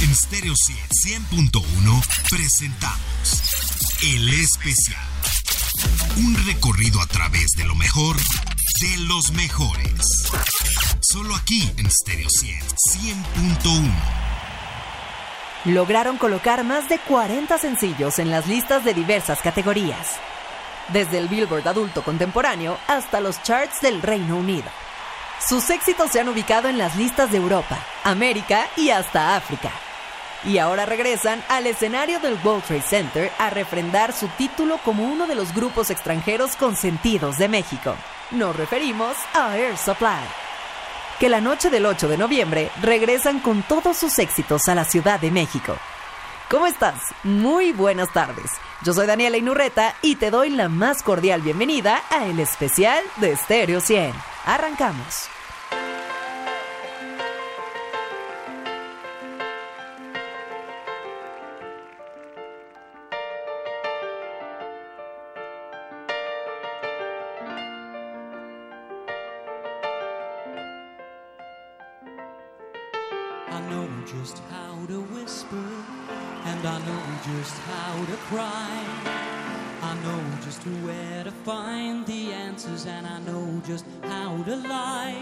En Stereo 100.1 presentamos El Especial. Un recorrido a través de lo mejor de los mejores. Solo aquí en Stereo 100.1. Lograron colocar más de 40 sencillos en las listas de diversas categorías. Desde el Billboard adulto contemporáneo hasta los charts del Reino Unido. Sus éxitos se han ubicado en las listas de Europa, América y hasta África. Y ahora regresan al escenario del World Trade Center a refrendar su título como uno de los grupos extranjeros consentidos de México. Nos referimos a Air Supply. Que la noche del 8 de noviembre regresan con todos sus éxitos a la Ciudad de México. ¿Cómo estás? Muy buenas tardes. Yo soy Daniela Inurreta y te doy la más cordial bienvenida a el especial de Stereo 100. Arrancamos. Cry. I know just where to find the answers, and I know just how to lie.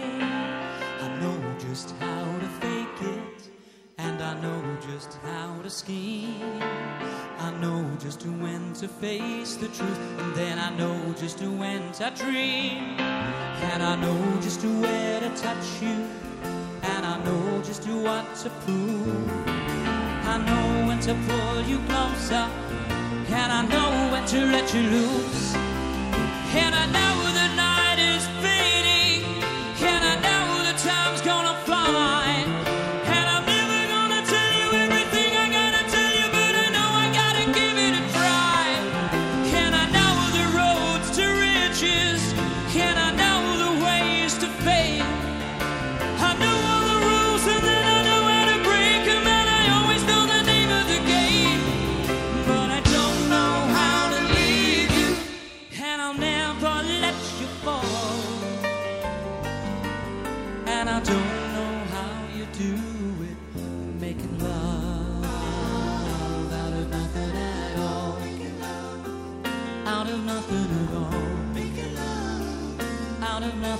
I know just how to fake it, and I know just how to scheme. I know just when to face the truth, and then I know just when to dream. And I know just where to touch you and I know just what to prove. I know when to pull you closer, and I know when to let you loose. And I know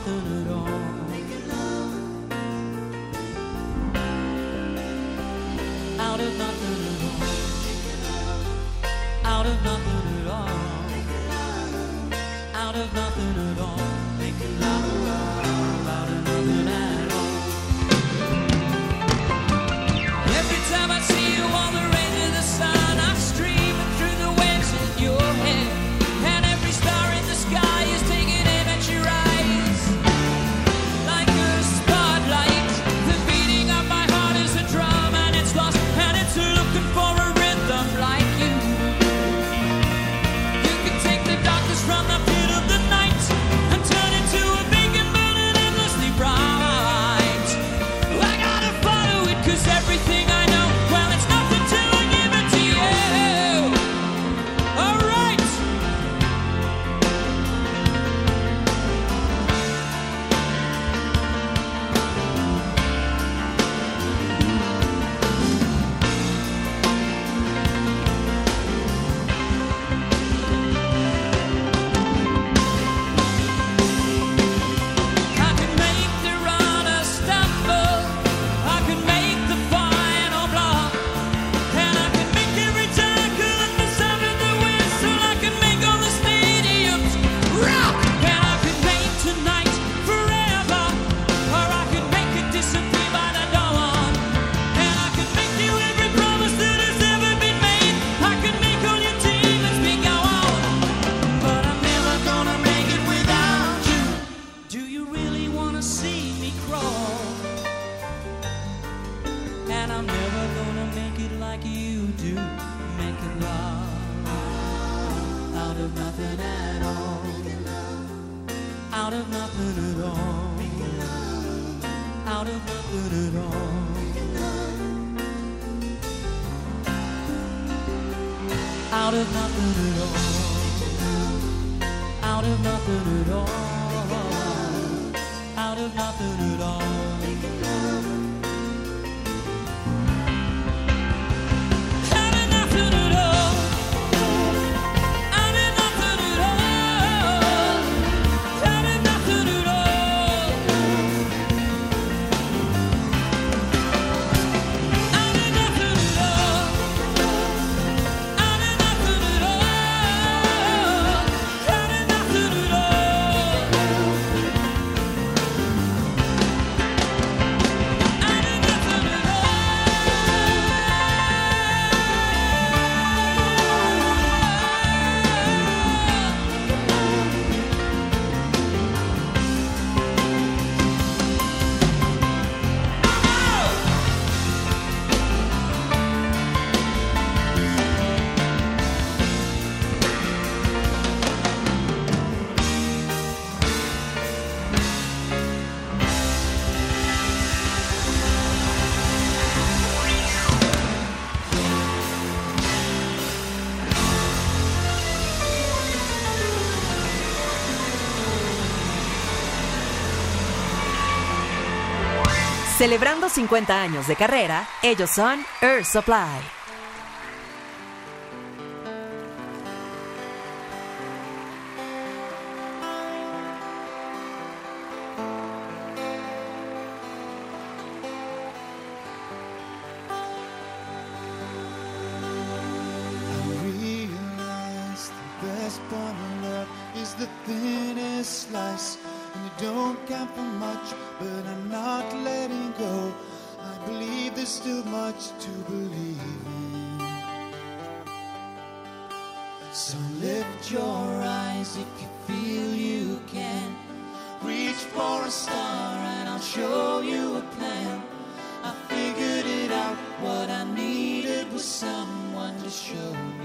Out nothing at all. Out of nothing at all. Celebrando 50 años de carrera, ellos son Air Supply. And you don't count for much, but I'm not letting go. I believe there's still much to believe in. So lift your eyes if you feel you can. Reach for a star and I'll show you a plan. I figured it out, what I needed was someone to show me.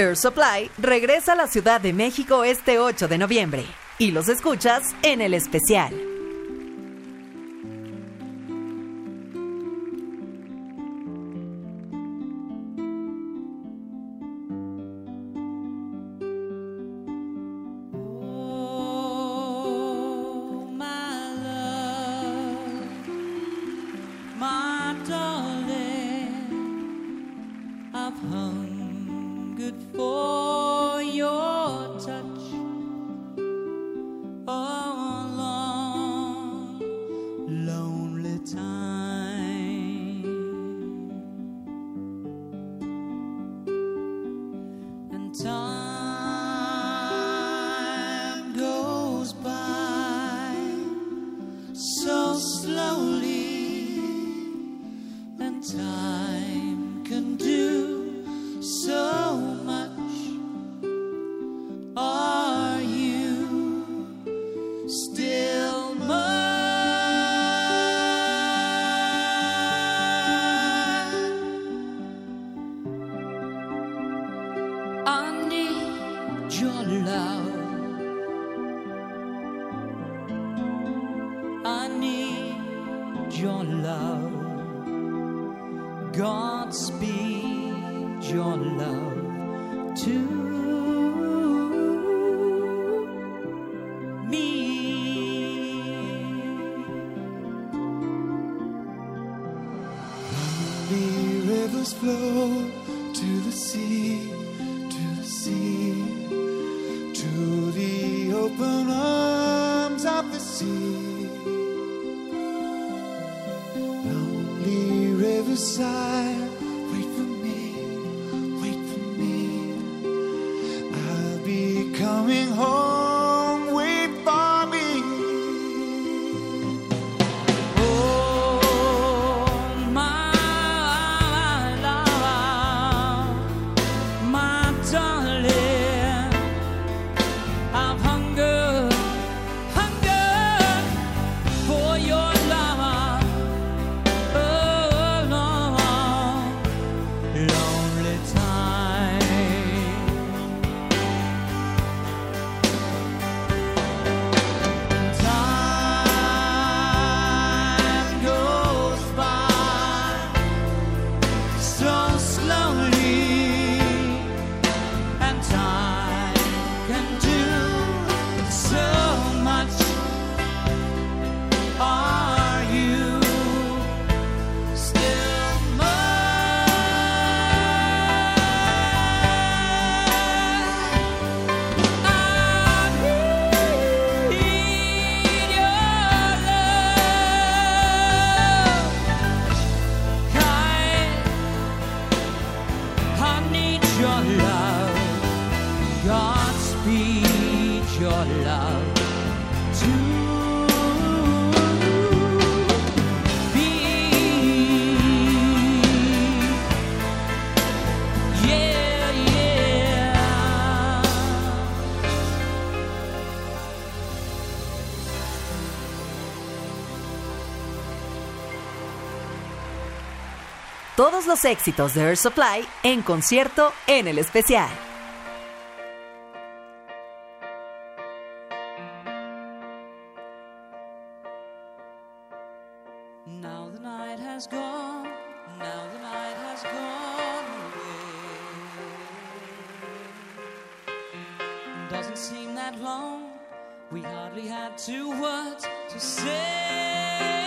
Air Supply regresa a la Ciudad de México este 8 de noviembre y los escuchas en el especial. Todos los éxitos de Air Supply en concierto en el especial. Now the night has gone, now the night has gone. Doesn't seem that long, we hardly had two words to say.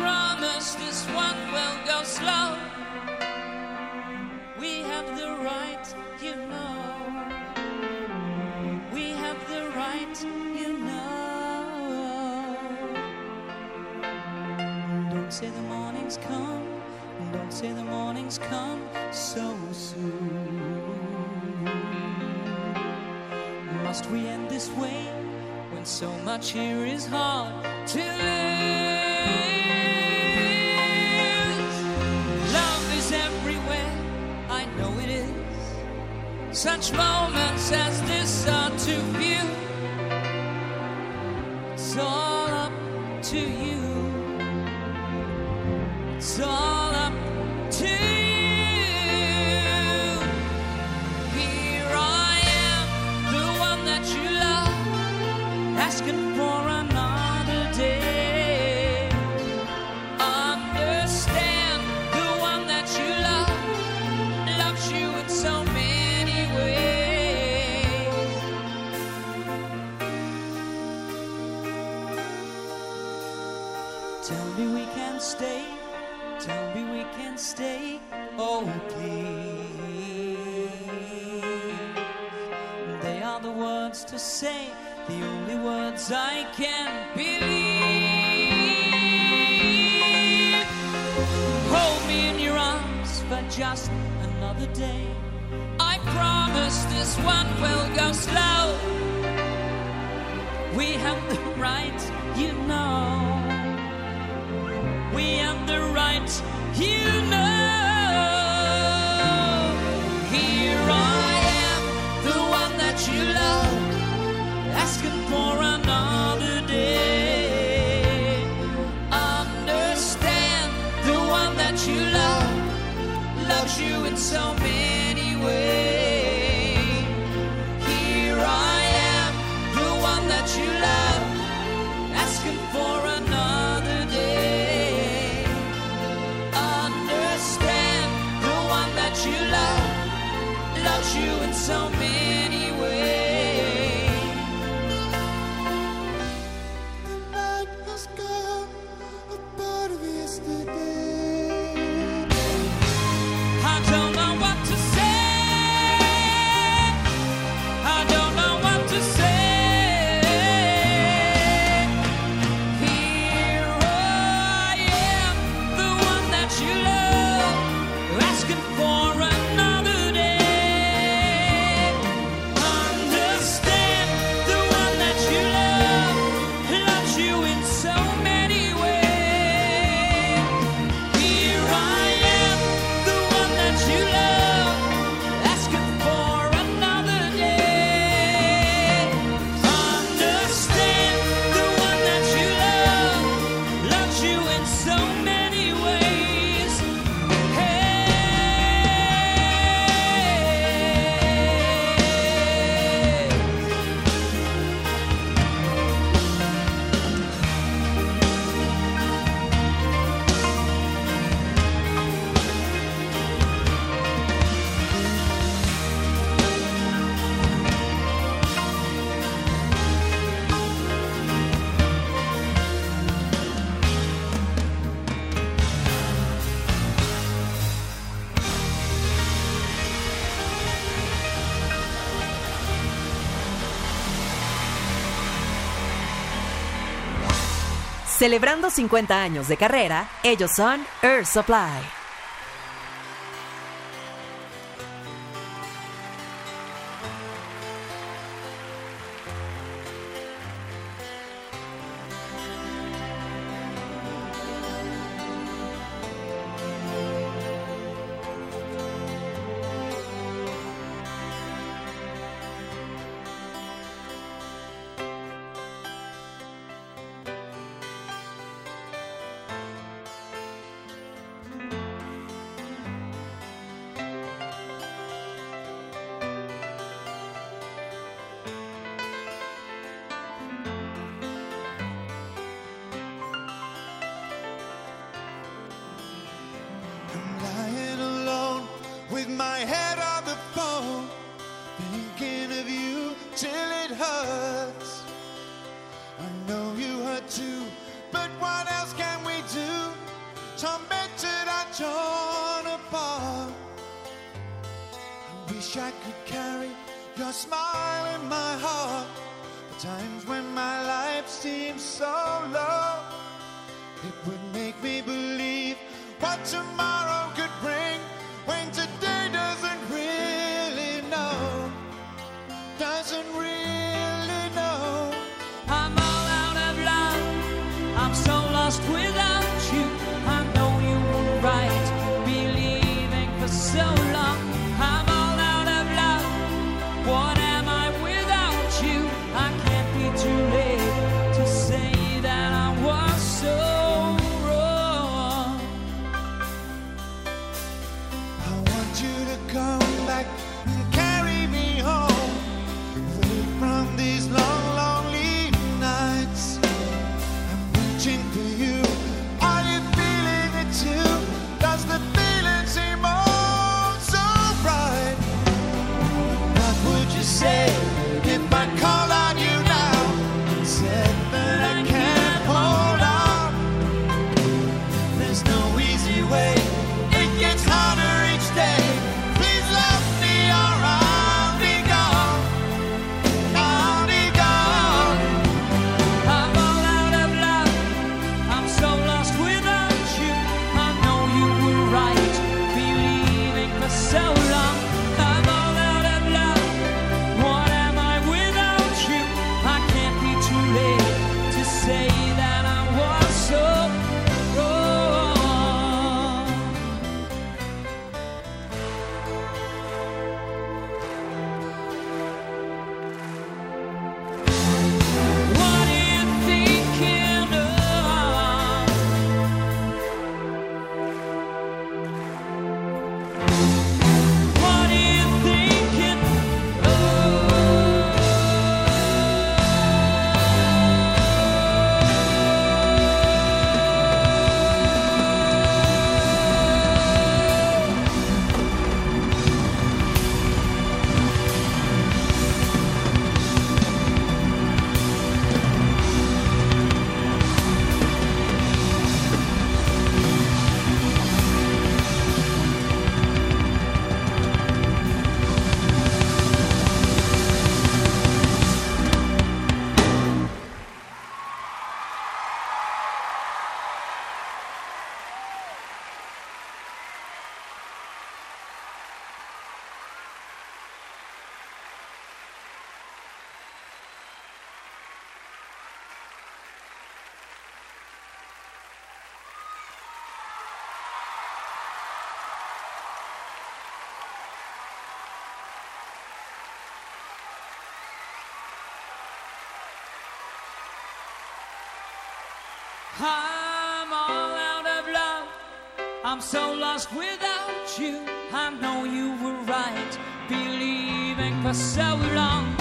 Promise this one will go slow. We have the right, you know. We have the right, you know. Don't say the morning's come, don't say the morning's come so soon. Must we end this way when so much here is hard to lose? Such moments as this are too few. I can't believe. Hold me in your arms for just another day. I promise this one will go slow. We have the right, you know. We have the right, you know. Here I am, the one that you love, asking for another so Celebrando 50 años de carrera, ellos son Earth Supply. wish I could carry your smile in my heart. The times when my life seems so low, it would make me believe what tomorrow. I'm all out of love. I'm so lost without you. I know you were right, believing for so long.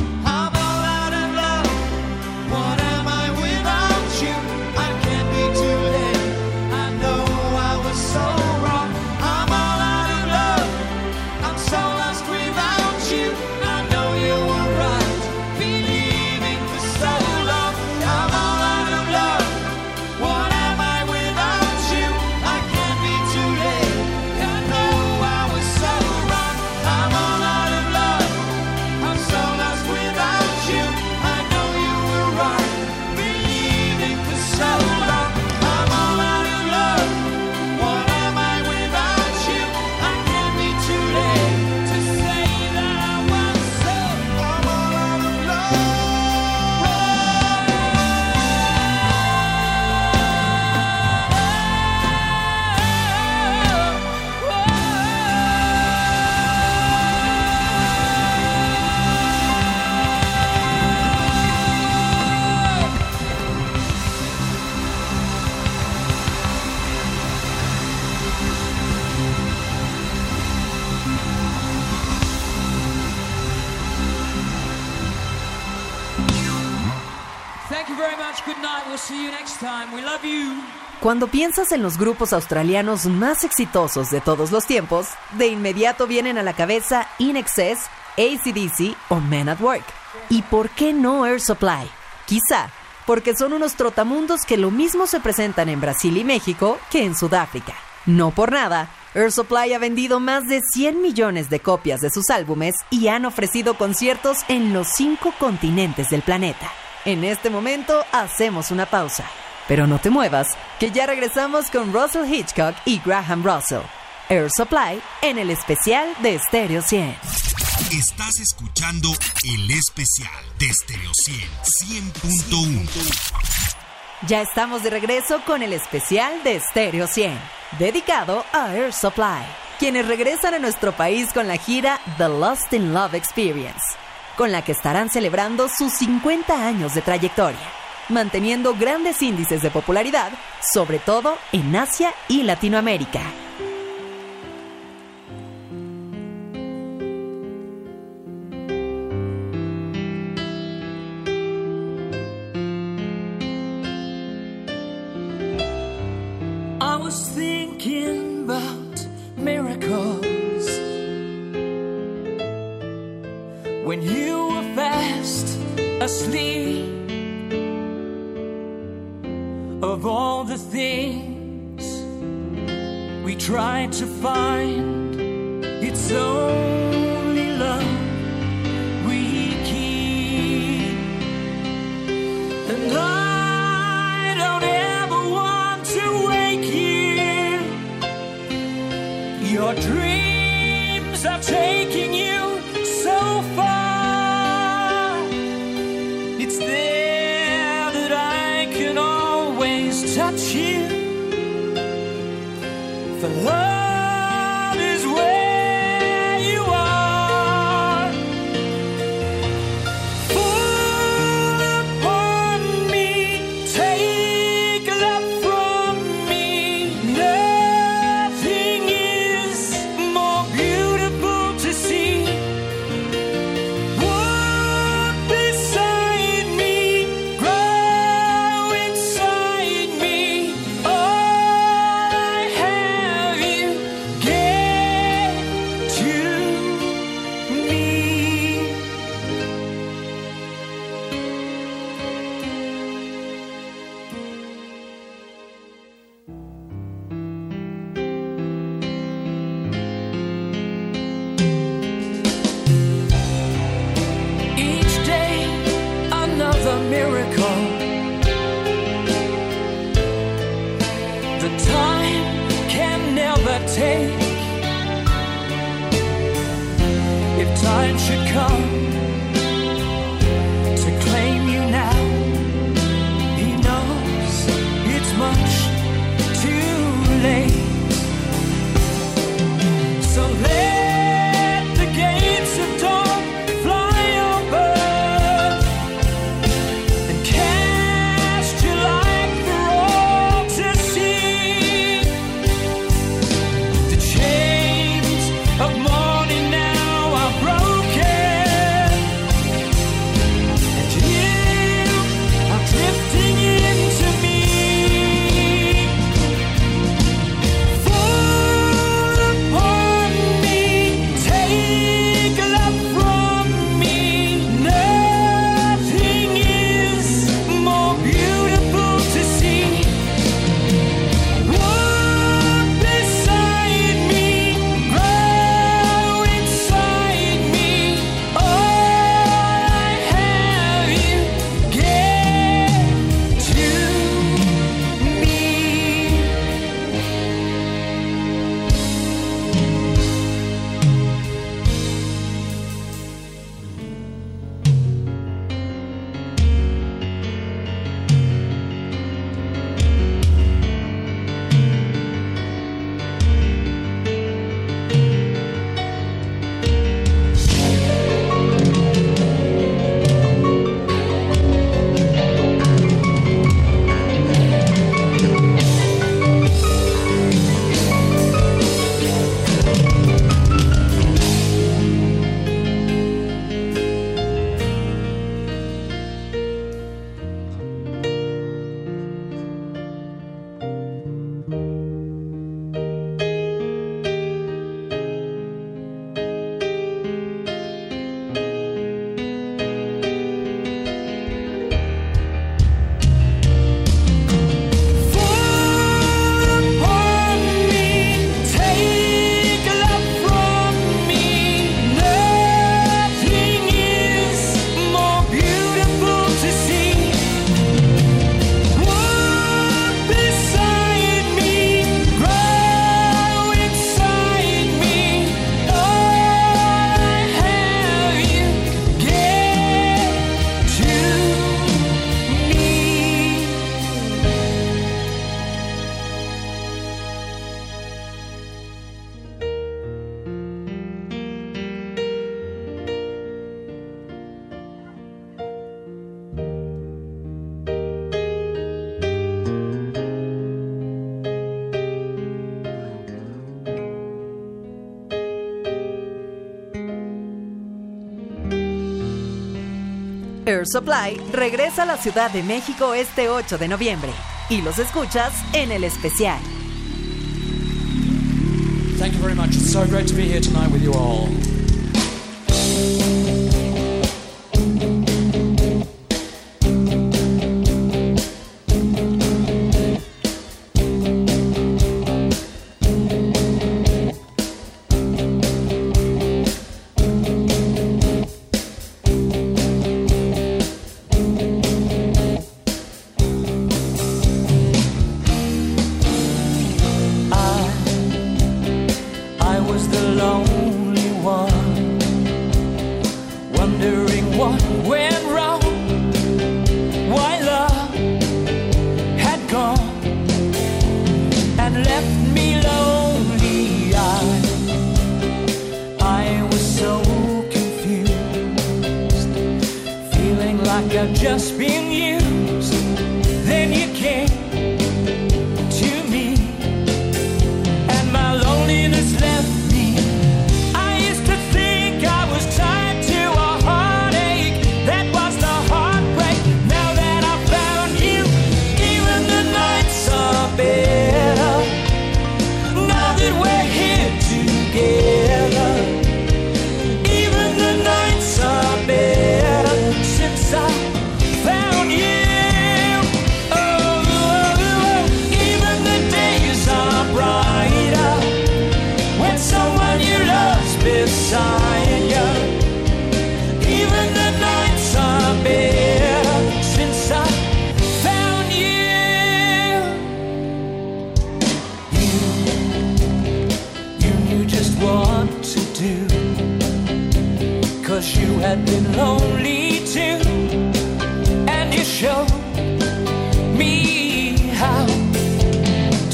Cuando piensas en los grupos australianos más exitosos de todos los tiempos, de inmediato vienen a la cabeza In Excess, ACDC o Men at Work. ¿Y por qué no Air Supply? Quizá porque son unos trotamundos que lo mismo se presentan en Brasil y México que en Sudáfrica. No por nada, Air Supply ha vendido más de 100 millones de copias de sus álbumes y han ofrecido conciertos en los cinco continentes del planeta. En este momento hacemos una pausa. Pero no te muevas, que ya regresamos con Russell Hitchcock y Graham Russell. Air Supply en el especial de Stereo 100. Estás escuchando el especial de Stereo 100 100.1. Ya estamos de regreso con el especial de Stereo 100, dedicado a Air Supply, quienes regresan a nuestro país con la gira The Lost in Love Experience, con la que estarán celebrando sus 50 años de trayectoria, manteniendo grandes índices de popularidad, sobre todo en Asia y Latinoamérica. I was thinking about miracles when you were fast asleep. Of all the things we tried to find, it's only Supply regresa a la Ciudad de México este 8 de noviembre y los escuchas en el especial. Thank you very much. It's so great to be here tonight with you all. To do. Cause you had been lonely too. And you showed me how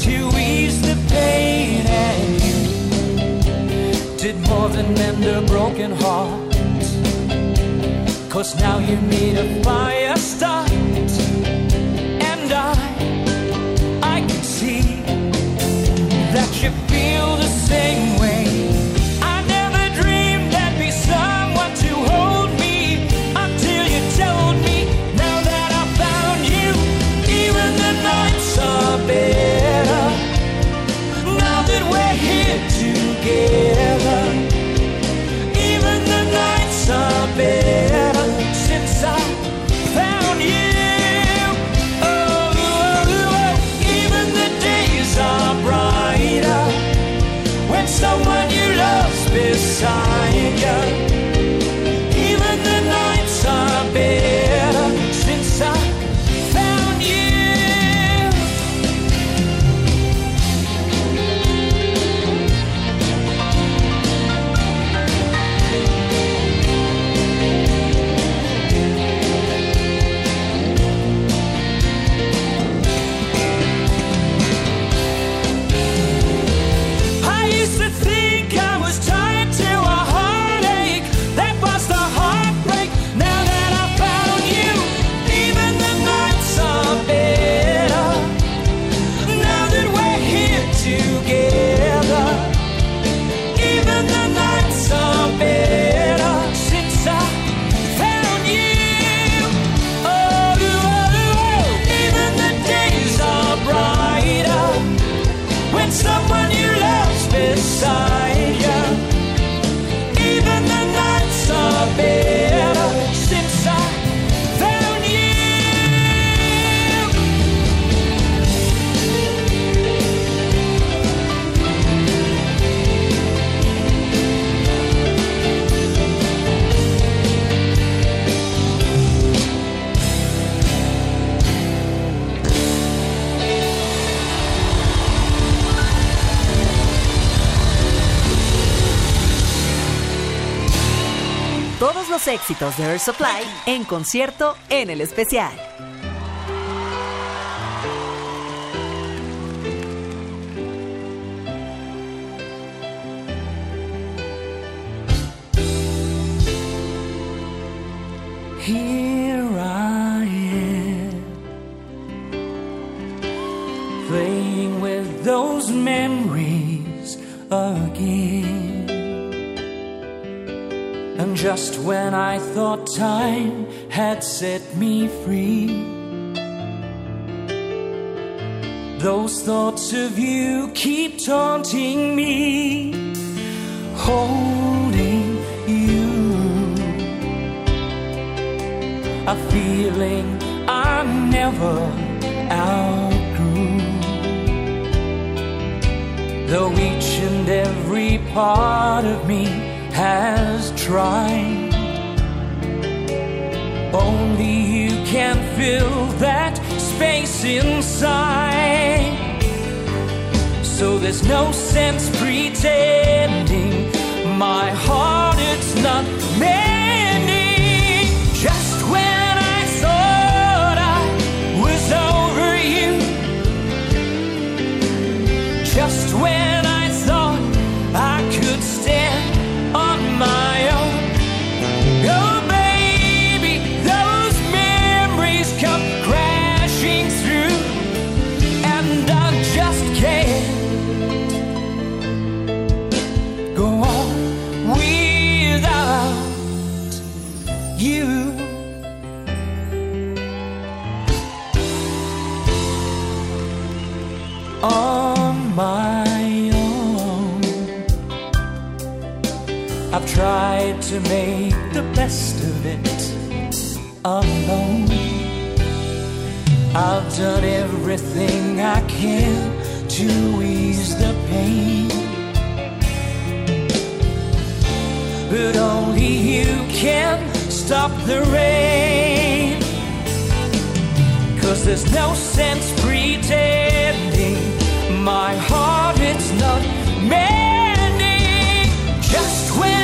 to ease the pain and you did more than mend a broken heart cause now you need a fire start and i i can see that you feel the same way even the nights are better since I found you. Oh, even the days are brighter when someone you love's beside you. Éxitos de Air Supply en concierto en el especial. Set me free. Those thoughts of you keep taunting me, holding you. A feeling I never outgrew. Though each and every part of me has tried. Only you can fill that space inside. So there's no sense pretending my heart it's not mending. Tried to make the best of it alone. I've done everything I can to ease the pain. But only you can stop the rain. Cause there's no sense pretending my heart it's not mending. Just when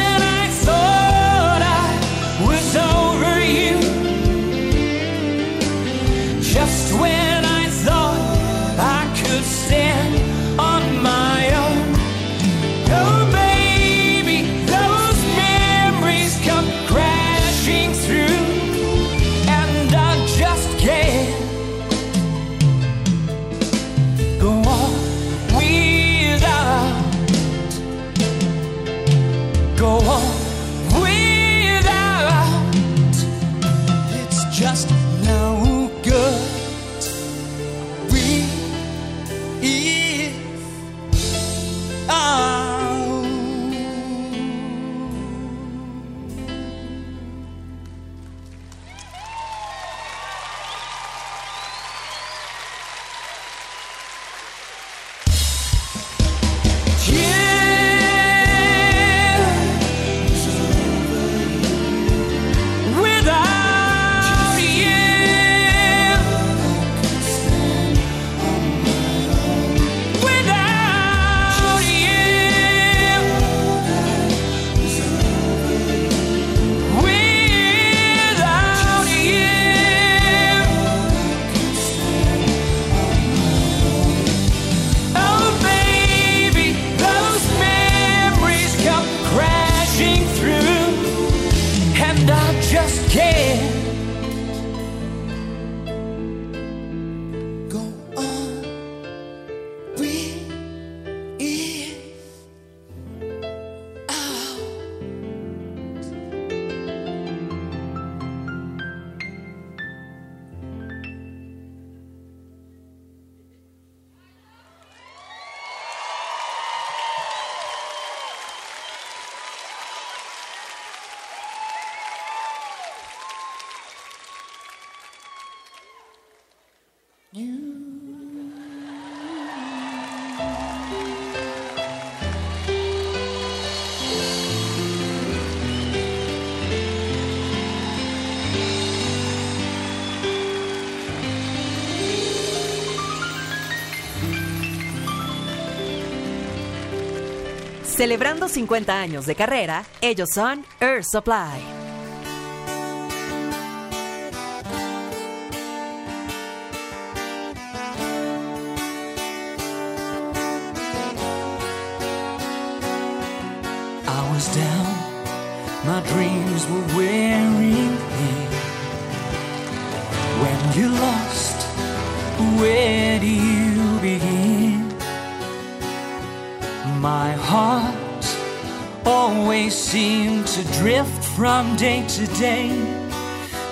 Celebrando 50 años de carrera, ellos son Earth Supply. Day to day,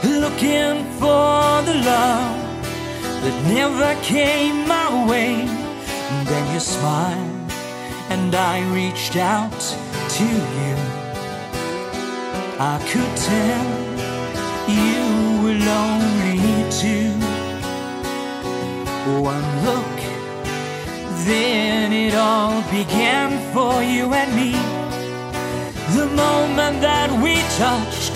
looking for the love that never came my way. And Then you smiled, and I reached out to you. I could tell you were lonely too. One look, then it all began for you and me. The moment that we touched,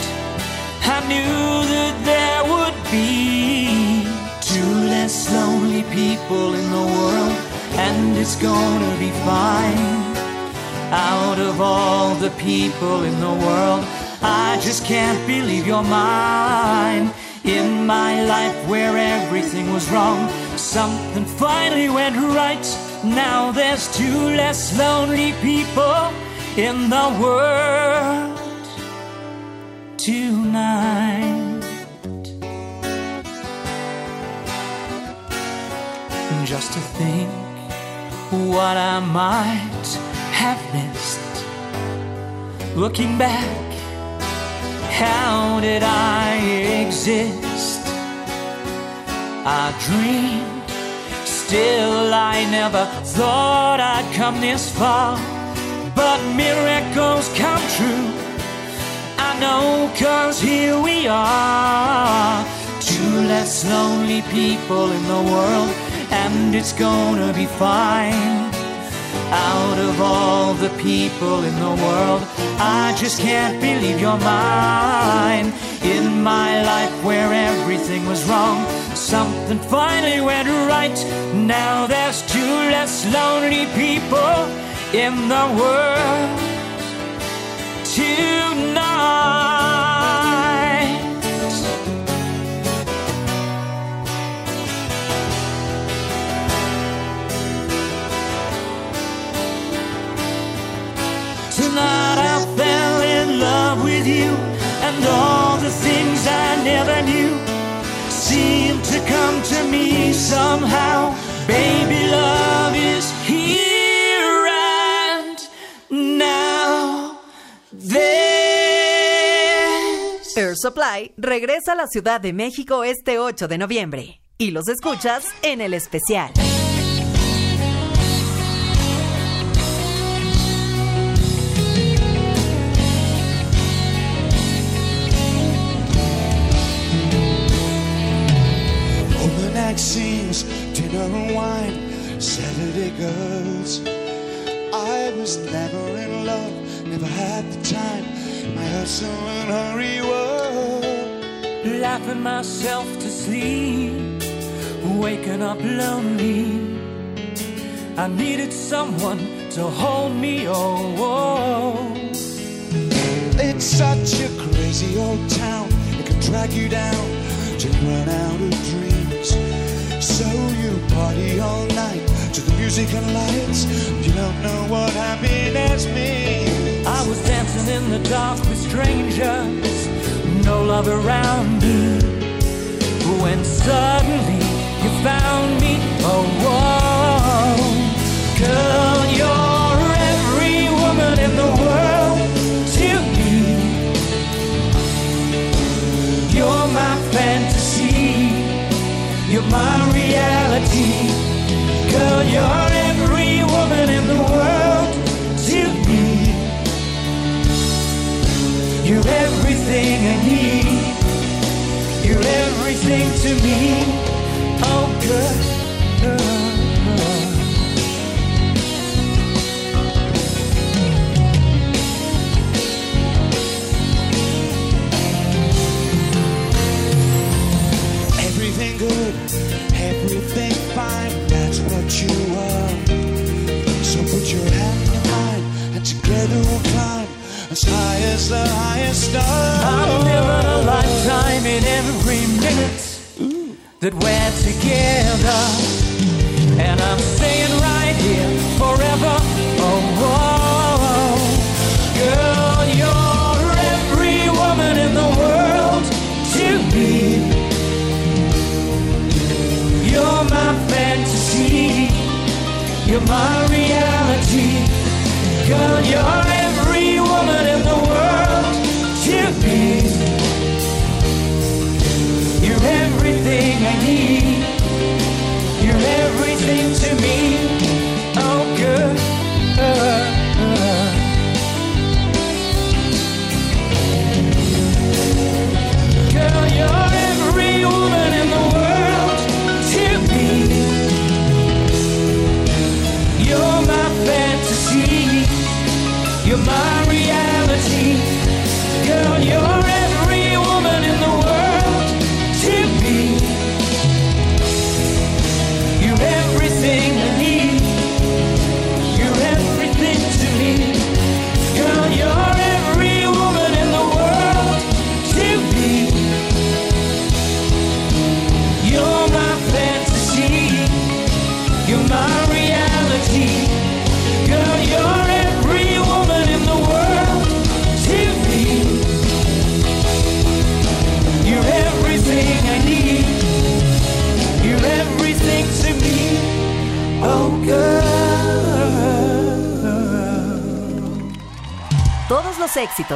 I knew that there would be two less lonely people in the world, and it's gonna be fine. Out of all the people in the world, I just can't believe you're mine. In my life where everything was wrong, something finally went right. Now there's two less lonely people in the world tonight. Just to think what I might have missed. Looking back, how did I exist? I dreamed, still I never thought I'd come this far. But miracles come true. I know, cause here we are. Two less lonely people in the world, and it's gonna be fine. Out of all the people in the world, I just can't believe you're mine. In my life where everything was wrong, something finally went right. Now there's two less lonely people in the world tonight. Tonight I fell in love with you, and all the things I never knew seem to come to me somehow. Baby, love Air Supply regresa a la Ciudad de México este 8 de noviembre y los escuchas en el especial. Scenes, dinner and wine, Saturday girls. I was never in love, never had the time. And hurry world. laughing myself to sleep, waking up lonely. I needed someone to hold me, oh. oh. It's such a crazy old town, it can drag you down till you run out of dreams. So you party all night to the music and lights. You don't know what happiness means. In the dark with strangers, no love around me. When suddenly you found me, oh, whoa. girl, to me. Oh, girl. Everything good, everything fine, that's what you are. So put your hand in mine, and together we'll climb as high as the highest star. I'm living a lifetime in that we're together. And I'm staying right here forever. Oh, whoa. girl, you're every woman in the world to me. You're my fantasy. You're my reality. Girl,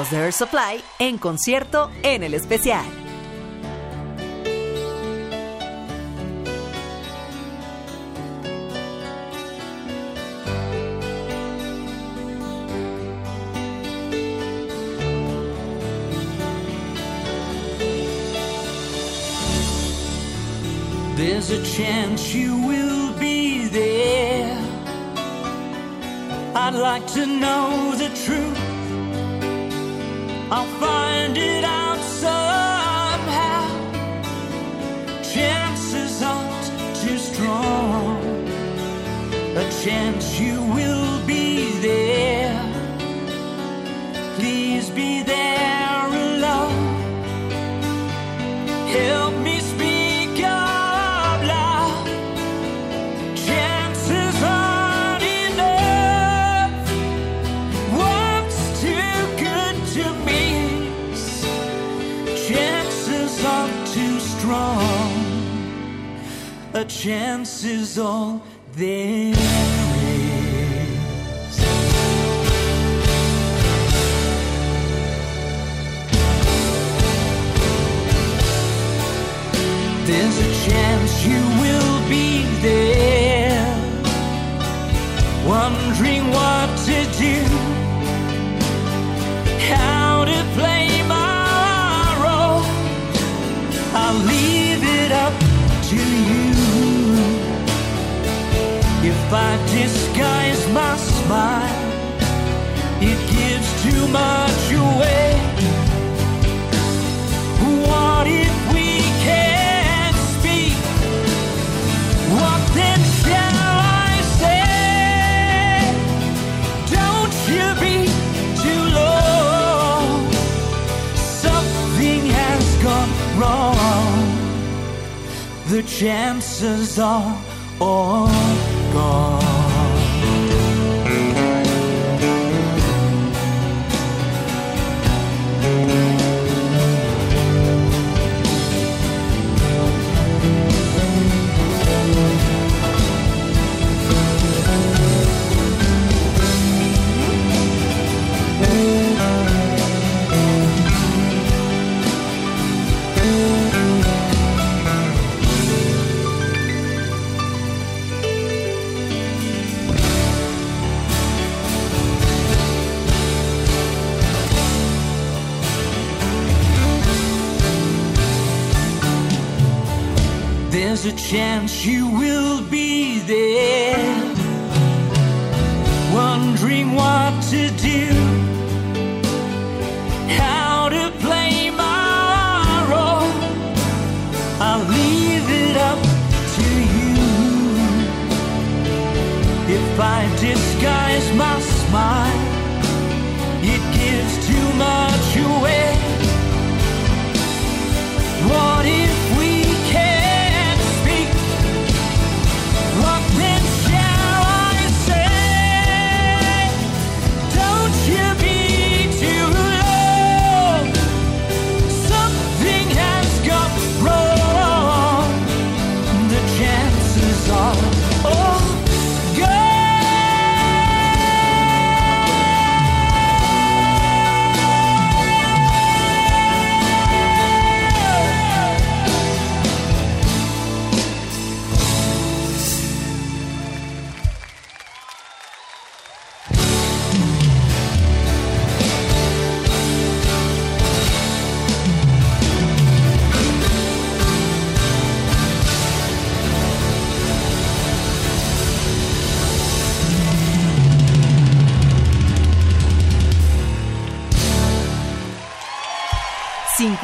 los de Air Supply en concierto en el especial. There's a chance you will be there. I'd like to know the truth. I'll find it out somehow. Chances aren't too strong. A chance you A chance is all there is. There's a chance you will be there, wondering what to do, how to play my role. I'll leave If I disguise my smile, it gives too much away. What if we can't speak? What then shall I say? Don't you be too low. Something has gone wrong. The chances are all gone. There's a chance you will be there, wondering what to do, how to play my role. I'll leave it up to you. If I disguise my smile,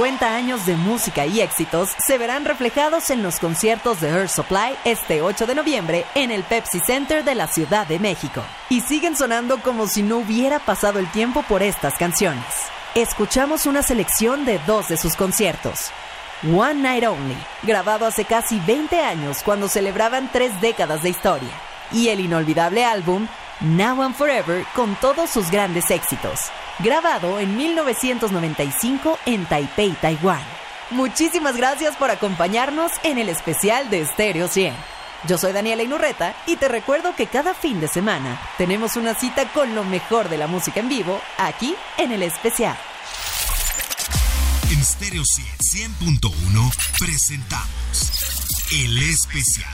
50 años de música y éxitos se verán reflejados en los conciertos de Earth Supply este 8 de noviembre en el Pepsi Center de la Ciudad de México. Y siguen sonando como si no hubiera pasado el tiempo por estas canciones. Escuchamos una selección de dos de sus conciertos. One Night Only, grabado hace casi 20 años cuando celebraban tres décadas de historia. Y el inolvidable álbum Now and Forever con todos sus grandes éxitos, grabado en 1995 en Taipei, Taiwán. Muchísimas gracias por acompañarnos en el especial de Stereo 100. Yo soy Daniela Inurreta y te recuerdo que cada fin de semana tenemos una cita con lo mejor de la música en vivo aquí en el especial. En Stereo 100.1 presentamos El Especial.